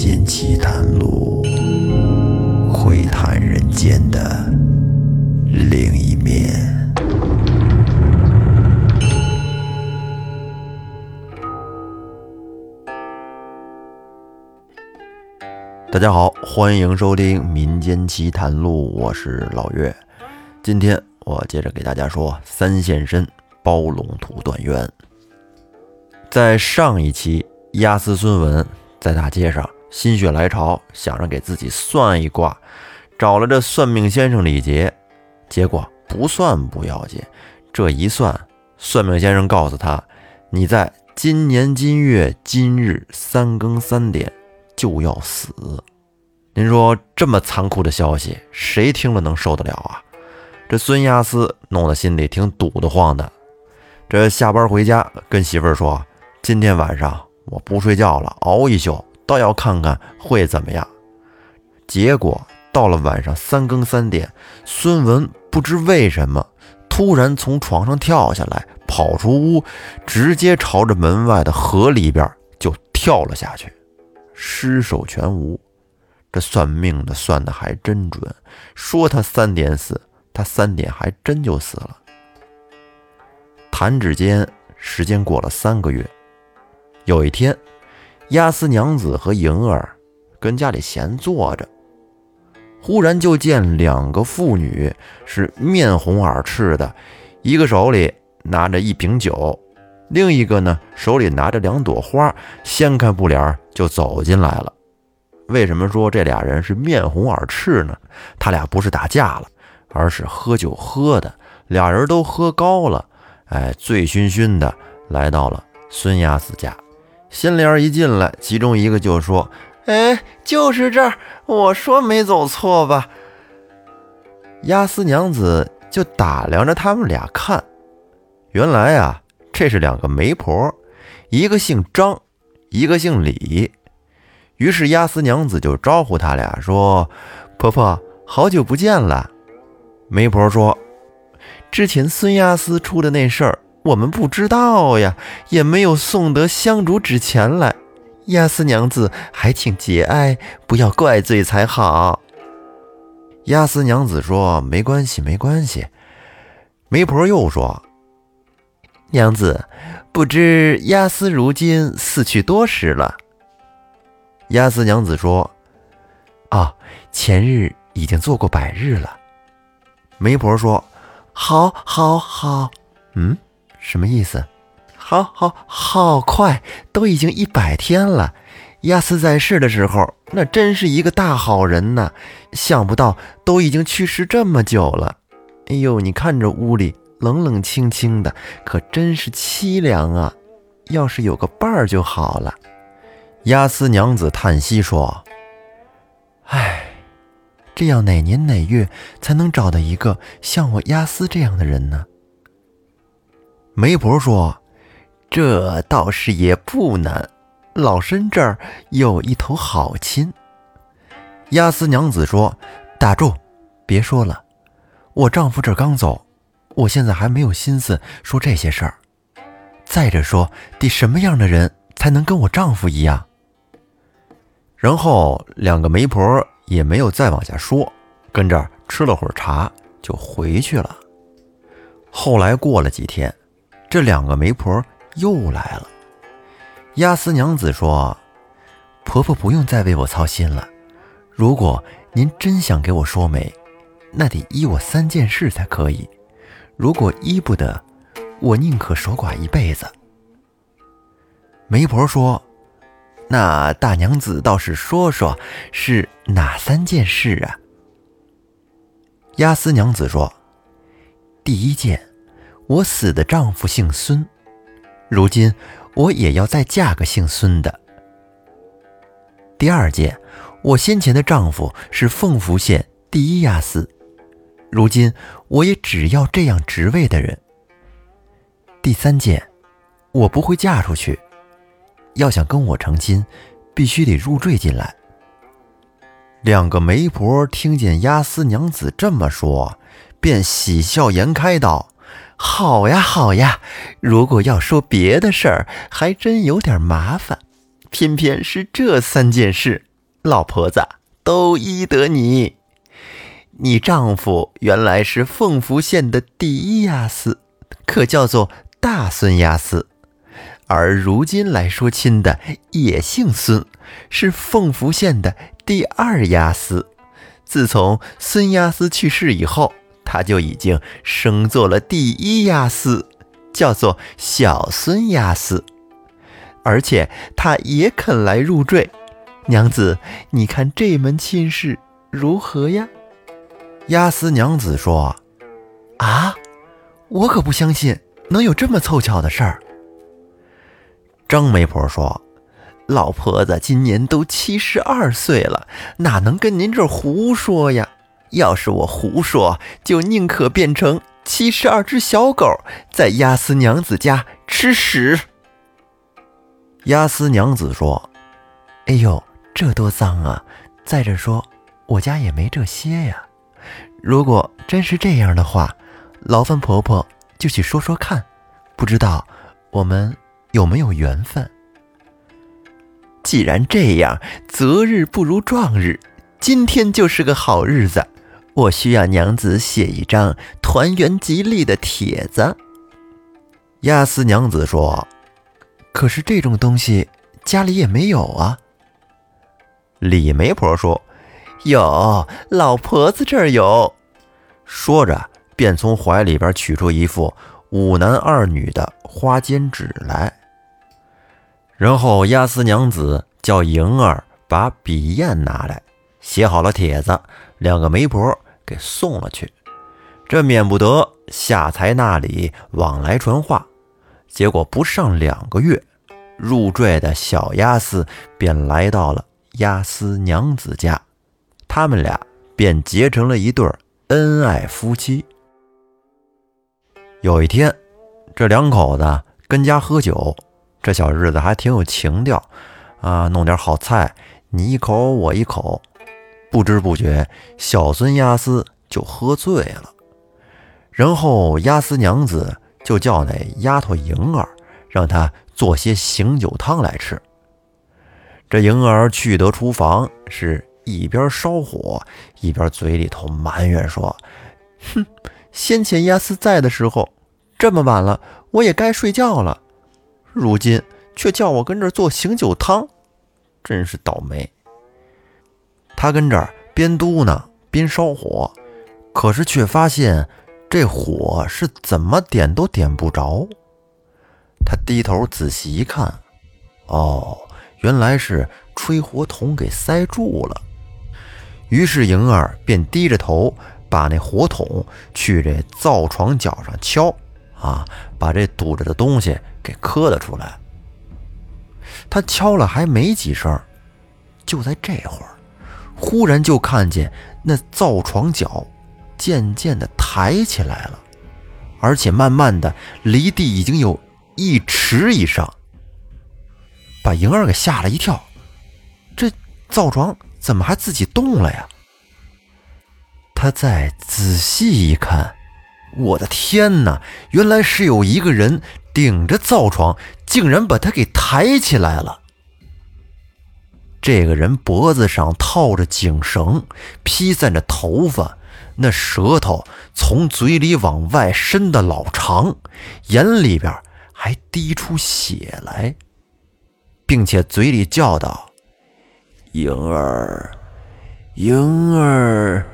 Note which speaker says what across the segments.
Speaker 1: 间奇谈录，窥探人间的另一面。大家好，欢迎收听《民间奇谈录》，我是老岳。今天我接着给大家说三现身包龙图断冤。在上一期，押司孙文在大街上心血来潮，想着给自己算一卦，找了这算命先生李杰。结果不算不要紧，这一算，算命先生告诉他：“你在今年今月今日三更三点就要死。”您说这么残酷的消息，谁听了能受得了啊？这孙押司弄得心里挺堵得慌的。这下班回家跟媳妇儿说。今天晚上我不睡觉了，熬一宿，倒要看看会怎么样。结果到了晚上三更三点，孙文不知为什么突然从床上跳下来，跑出屋，直接朝着门外的河里边就跳了下去，尸首全无。这算命的算的还真准，说他三点死，他三点还真就死了。弹指间，时间过了三个月。有一天，押司娘子和莹儿跟家里闲坐着，忽然就见两个妇女是面红耳赤的，一个手里拿着一瓶酒，另一个呢手里拿着两朵花，掀开布帘就走进来了。为什么说这俩人是面红耳赤呢？他俩不是打架了，而是喝酒喝的，俩人都喝高了，哎，醉醺醺的来到了孙押司家。新莲一进来，其中一个就说：“哎，就是这儿，我说没走错吧？”押司娘子就打量着他们俩看，原来啊，这是两个媒婆，一个姓张，一个姓李。于是押司娘子就招呼他俩说：“婆婆，好久不见了。”媒婆说：“之前孙押司出的那事儿。”我们不知道呀，也没有送得香烛纸钱来。押司娘子还请节哀，不要怪罪才好。押司娘子说：“没关系，没关系。”媒婆又说：“娘子，不知押司如今死去多时了？”押司娘子说：“啊，前日已经做过百日了。”媒婆说：“好，好，好。”嗯。什么意思？好好好快，都已经一百天了。亚斯在世的时候，那真是一个大好人呐。想不到都已经去世这么久了。哎呦，你看这屋里冷冷清清的，可真是凄凉啊！要是有个伴儿就好了。亚斯娘子叹息说：“唉，这要哪年哪月才能找到一个像我亚斯这样的人呢？”媒婆说：“这倒是也不难，老身这儿有一头好亲。”押司娘子说：“打住，别说了，我丈夫这刚走，我现在还没有心思说这些事儿。再者说，得什么样的人才能跟我丈夫一样？”然后两个媒婆也没有再往下说，跟这儿吃了会儿茶就回去了。后来过了几天。这两个媒婆又来了。押司娘子说：“婆婆不用再为我操心了。如果您真想给我说媒，那得依我三件事才可以。如果依不得，我宁可守寡一辈子。”媒婆说：“那大娘子倒是说说，是哪三件事啊？”押司娘子说：“第一件。”我死的丈夫姓孙，如今我也要再嫁个姓孙的。第二件，我先前的丈夫是凤福县第一押司，如今我也只要这样职位的人。第三件，我不会嫁出去，要想跟我成亲，必须得入赘进来。两个媒婆听见押司娘子这么说，便喜笑颜开道。好呀，好呀！如果要说别的事儿，还真有点麻烦。偏偏是这三件事，老婆子，都依得你。你丈夫原来是凤福县的第一押司，可叫做大孙押司。而如今来说亲的也姓孙，是凤福县的第二押司。自从孙押司去世以后，他就已经升做了第一押司，叫做小孙押司。而且他也肯来入赘。娘子，你看这门亲事如何呀？
Speaker 2: 押司娘子说：“啊，我可不相信能有这么凑巧的事儿。”
Speaker 1: 张媒婆说：“老婆子今年都七十二岁了，哪能跟您这儿胡说呀？要是我胡说，就宁可变成七十二只小狗，在押司娘子家吃屎。”
Speaker 2: 押司娘子说：“哎呦，这多脏啊！再者说，我家也没这些呀。如果真是这样的话，劳烦婆婆就去说说看，不知道我们……”有没有缘分？
Speaker 1: 既然这样，择日不如撞日，今天就是个好日子。我需要娘子写一张团圆吉利的帖子。
Speaker 2: 亚斯娘子说：“可是这种东西家里也没有啊。”
Speaker 1: 李媒婆说：“有，老婆子这儿有。”说着，便从怀里边取出一副五男二女的花笺纸来。然后押司娘子叫莹儿把笔砚拿来，写好了帖子，两个媒婆给送了去。这免不得下财那里往来传话。结果不上两个月，入赘的小押司便来到了押司娘子家，他们俩便结成了一对恩爱夫妻。有一天，这两口子跟家喝酒。这小日子还挺有情调，啊，弄点好菜，你一口我一口，不知不觉，小孙押司就喝醉了。然后押司娘子就叫那丫头莹儿，让她做些醒酒汤来吃。这莹儿去得厨房，是一边烧火，一边嘴里头埋怨说：“哼，先前押司在的时候，这么晚了，我也该睡觉了。”如今却叫我跟这儿做醒酒汤，真是倒霉。他跟这儿边嘟囔边烧火，可是却发现这火是怎么点都点不着。他低头仔细一看，哦，原来是吹火筒给塞住了。于是莹儿便低着头把那火筒去这灶床脚上敲。啊！把这堵着的东西给磕了出来。他敲了还没几声，就在这会儿，忽然就看见那灶床脚渐渐的抬起来了，而且慢慢的离地已经有一尺以上，把莹儿给吓了一跳。这灶床怎么还自己动了呀？他再仔细一看。我的天哪！原来是有一个人顶着灶床，竟然把他给抬起来了。这个人脖子上套着颈绳，披散着头发，那舌头从嘴里往外伸的老长，眼里边还滴出血来，并且嘴里叫道：“莹儿，莹儿。”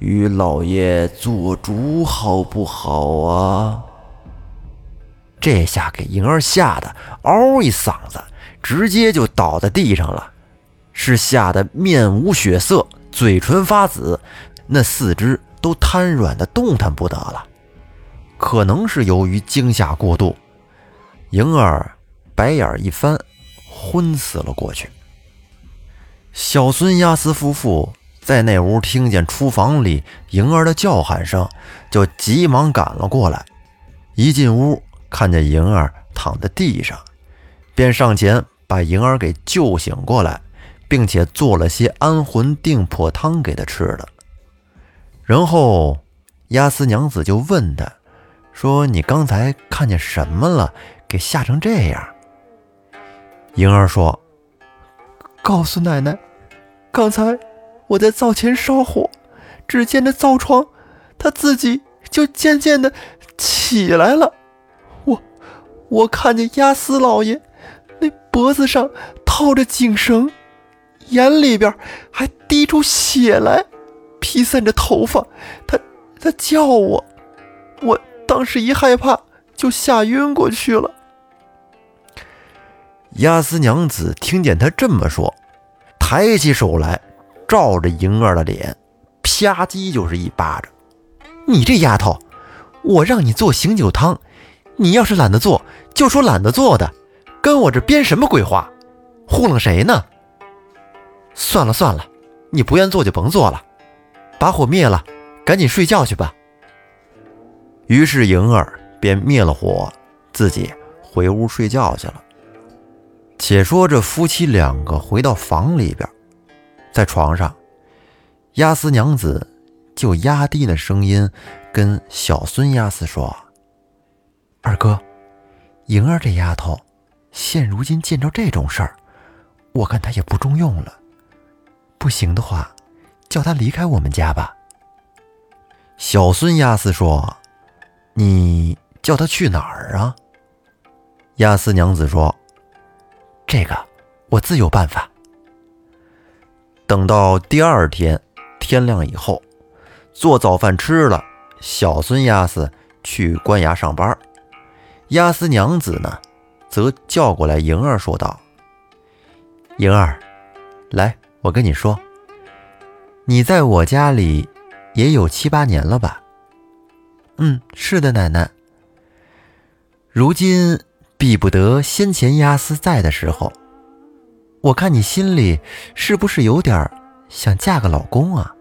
Speaker 1: 与老爷做主好不好啊？这下给莹儿吓得嗷一嗓子，直接就倒在地上了，是吓得面无血色，嘴唇发紫，那四肢都瘫软的动弹不得了。可能是由于惊吓过度，莹儿白眼一翻，昏死了过去。小孙押司夫妇。在那屋听见厨房里莹儿的叫喊声，就急忙赶了过来。一进屋，看见莹儿躺在地上，便上前把莹儿给救醒过来，并且做了些安魂定魄汤给他吃了。然后，押司娘子就问他，说：“你刚才看见什么了？给吓成这样？”莹儿说：“
Speaker 2: 告诉奶奶。”刚才我在灶前烧火，只见那灶窗，它自己就渐渐的起来了。我我看见押司老爷那脖子上套着颈绳，眼里边还滴出血来，披散着头发。他他叫我，我当时一害怕就吓晕过去了。
Speaker 1: 押司娘子听见他这么说，抬起手来，照着莹儿的脸，啪叽就是一巴掌。
Speaker 2: 你这丫头，我让你做醒酒汤，你要是懒得做，就说懒得做的，跟我这编什么鬼话，糊弄谁呢？算了算了，你不愿做就甭做了，把火灭了，赶紧睡觉去吧。
Speaker 1: 于是莹儿便灭了火，自己回屋睡觉去了。且说这夫妻两个回到房里边，在床上，押司娘子就压低了声音跟小孙押司说：“
Speaker 2: 二哥，莹儿这丫头，现如今见着这种事儿，我看她也不中用了。不行的话，叫他离开我们家吧。”
Speaker 1: 小孙押司说：“你叫他去哪儿啊？”押司娘子说。
Speaker 2: 这个我自有办法。
Speaker 1: 等到第二天天亮以后，做早饭吃了，小孙押司去官衙上班，押司娘子呢，则叫过来莹儿，说道：“
Speaker 2: 莹儿，来，我跟你说，你在我家里也有七八年了吧？嗯，是的，奶奶。如今。”比不得先前押司在的时候，我看你心里是不是有点想嫁个老公啊？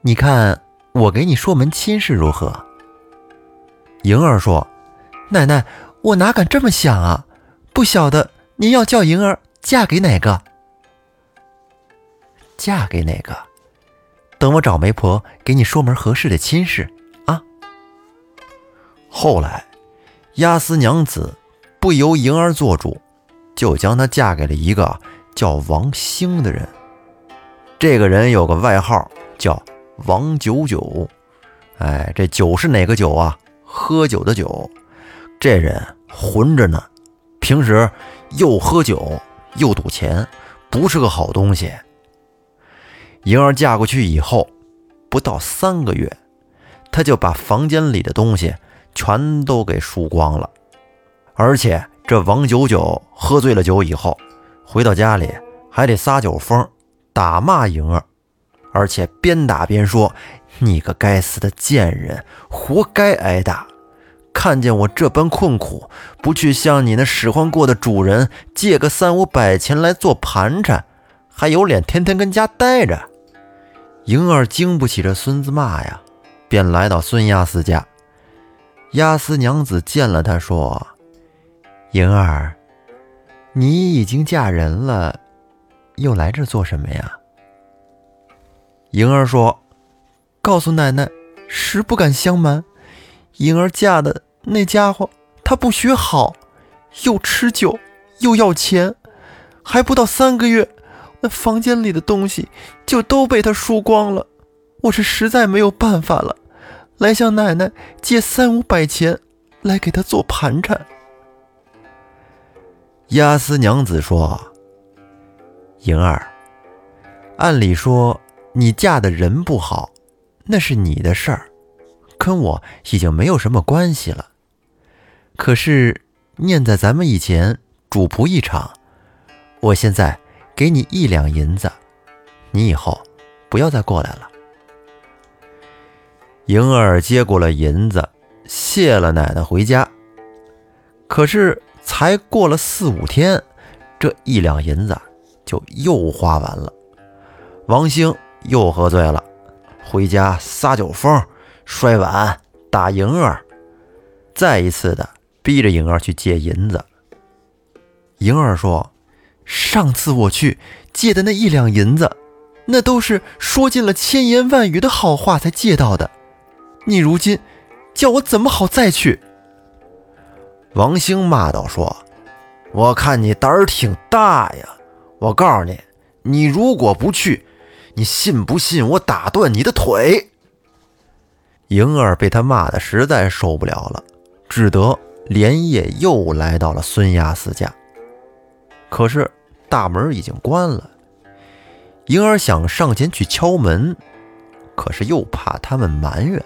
Speaker 2: 你看我给你说门亲事如何？
Speaker 1: 莹儿说：“
Speaker 2: 奶奶，我哪敢这么想啊！不晓得您要叫莹儿嫁给哪个？嫁给哪个？等我找媒婆给你说门合适的亲事啊。”
Speaker 1: 后来，押司娘子。不由盈儿做主，就将她嫁给了一个叫王兴的人。这个人有个外号叫王九九，哎，这酒是哪个酒啊？喝酒的酒。这人混着呢，平时又喝酒又赌钱，不是个好东西。莹儿嫁过去以后，不到三个月，她就把房间里的东西全都给输光了。而且这王九九喝醉了酒以后，回到家里还得撒酒疯，打骂莹儿，而且边打边说：“你个该死的贱人，活该挨打！看见我这般困苦，不去向你那使唤过的主人借个三五百钱来做盘缠，还有脸天天跟家待着？”莹儿经不起这孙子骂呀，便来到孙押司家。押司娘子见了他，说。
Speaker 2: 莹儿，你已经嫁人了，又来这做什么呀？
Speaker 1: 莹儿说：“
Speaker 2: 告诉奶奶，实不敢相瞒，莹儿嫁的那家伙，他不学好，又吃酒，又要钱，还不到三个月，那房间里的东西就都被他输光了。我是实在没有办法了，来向奶奶借三五百钱，来给他做盘缠。”
Speaker 1: 押司娘子说：“
Speaker 2: 莹儿，按理说你嫁的人不好，那是你的事儿，跟我已经没有什么关系了。可是念在咱们以前主仆一场，我现在给你一两银子，你以后不要再过来了。”
Speaker 1: 莹儿接过了银子，谢了奶奶回家。可是。才过了四五天，这一两银子就又花完了。王兴又喝醉了，回家撒酒疯，摔碗打莹儿，再一次的逼着莹儿去借银子。
Speaker 2: 莹儿说：“上次我去借的那一两银子，那都是说尽了千言万语的好话才借到的。你如今叫我怎么好再去？”
Speaker 1: 王兴骂道：“说，我看你胆儿挺大呀！我告诉你，你如果不去，你信不信我打断你的腿？”
Speaker 2: 莹儿被他骂的实在受不了了，只得连夜又来到了孙亚四家。可是大门已经关了，莹儿想上前去敲门，可是又怕他们埋怨。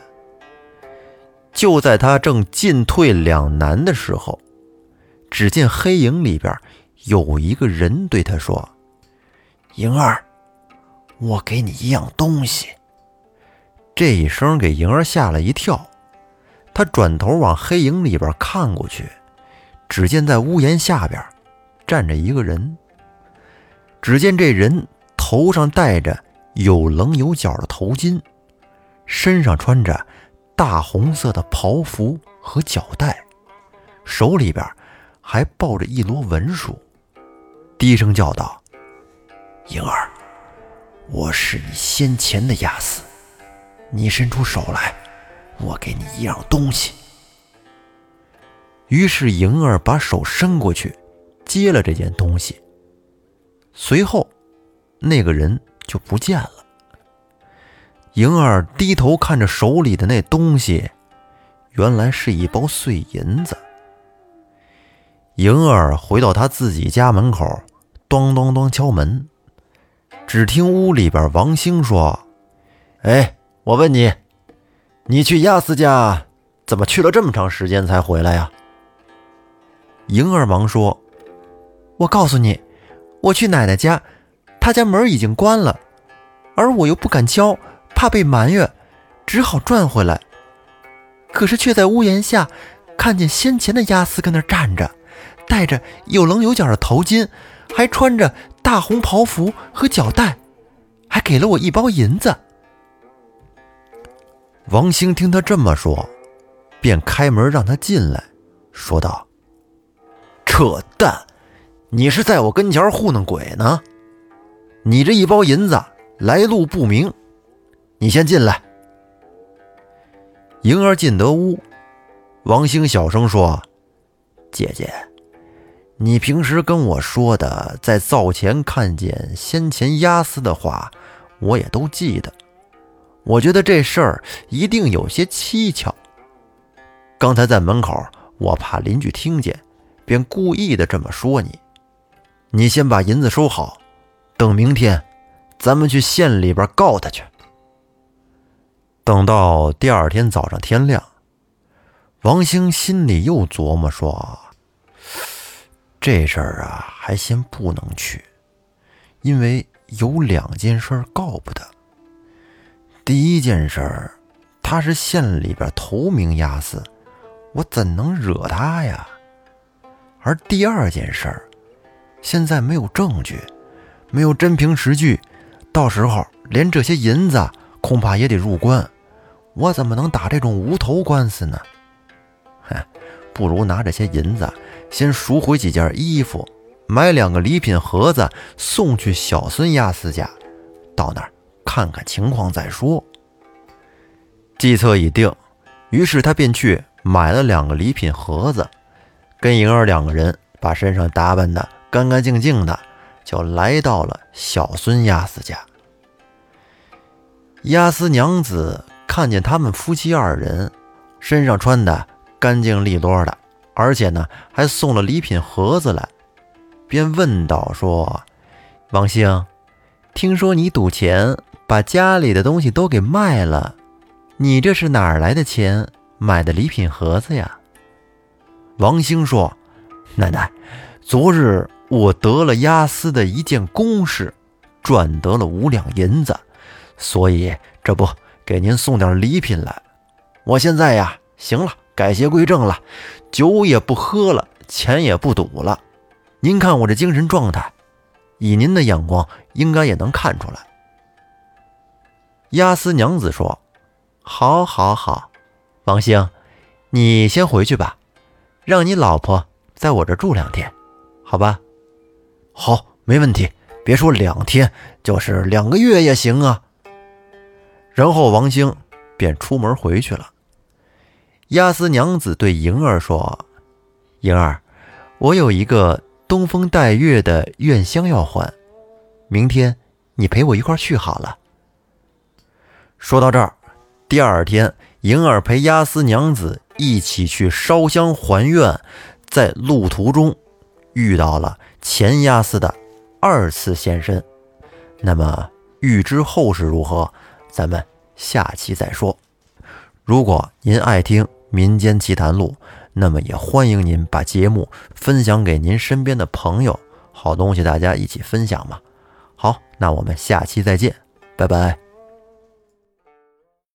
Speaker 2: 就在他正进退两难的时候，只见黑影里边有一个人对他说：“
Speaker 1: 莹儿，我给你一样东西。”
Speaker 2: 这一声给莹儿吓了一跳，她转头往黑影里边看过去，只见在屋檐下边站着一个人。只见这人头上戴着有棱有角的头巾，身上穿着大红色的袍服和脚带，手里边还抱着一摞文书，低声叫道：“
Speaker 1: 莹儿，我是你先前的亚斯。”你伸出手来，我给你一样东西。
Speaker 2: 于是莹儿把手伸过去，接了这件东西。随后，那个人就不见了。莹儿低头看着手里的那东西，原来是一包碎银子。莹儿回到她自己家门口，咚咚咚敲门，只听屋里边王兴说：“
Speaker 1: 哎。”我问你，你去亚斯家怎么去了这么长时间才回来呀？
Speaker 2: 莹儿忙说：“我告诉你，我去奶奶家，她家门已经关了，而我又不敢敲，怕被埋怨，只好转回来。可是却在屋檐下看见先前的亚斯跟那站着，戴着有棱有角的头巾，还穿着大红袍服和脚带，还给了我一包银子。”王兴听他这么说，便开门让他进来，说道：“
Speaker 1: 扯淡！你是在我跟前糊弄鬼呢？你这一包银子来路不明，你先进来。”
Speaker 2: 莹儿进得屋，王兴小声说：“姐姐，你平时跟我说的在灶前看见先前押司的话，我也都记得。”我觉得这事儿一定有些蹊跷。刚才在门口，我怕邻居听见，便故意的这么说你。你先把银子收好，等明天，咱们去县里边告他去。等到第二天早上天亮，王兴心里又琢磨说：“这事儿啊，还先不能去，因为有两件事告不得。”第一件事，他是县里边头名押司，我怎能惹他呀？而第二件事儿，现在没有证据，没有真凭实据，到时候连这些银子恐怕也得入关，我怎么能打这种无头官司呢？哼，不如拿这些银子先赎回几件衣服，买两个礼品盒子送去小孙押司家，到那儿。看看情况再说。计策已定，于是他便去买了两个礼品盒子，跟莹儿两个人把身上打扮的干干净净的，就来到了小孙押司家。押司娘子看见他们夫妻二人身上穿的干净利落的，而且呢还送了礼品盒子来，便问道：“说王兴，听说你赌钱？”把家里的东西都给卖了，你这是哪儿来的钱买的礼品盒子呀？王兴说：“奶奶，昨日我得了押司的一件公事，赚得了五两银子，所以这不给您送点礼品来。我现在呀，行了，改邪归正了，酒也不喝了，钱也不赌了。您看我这精神状态，以您的眼光，应该也能看出来。”押司娘子说：“好，好，好，王兴，你先回去吧，让你老婆在我这住两天，好吧？
Speaker 1: 好，没问题。别说两天，就是两个月也行啊。”
Speaker 2: 然后王兴便出门回去了。押司娘子对莹儿说：“莹儿，我有一个东风带月的愿香要还，明天你陪我一块去好了。”
Speaker 1: 说到这儿，第二天，莹儿陪押司娘子一起去烧香还愿，在路途中遇到了前压似的二次现身。那么，欲知后事如何，咱们下期再说。如果您爱听《民间奇谈录》，那么也欢迎您把节目分享给您身边的朋友。好东西，大家一起分享嘛。好，那我们下期再见，拜拜。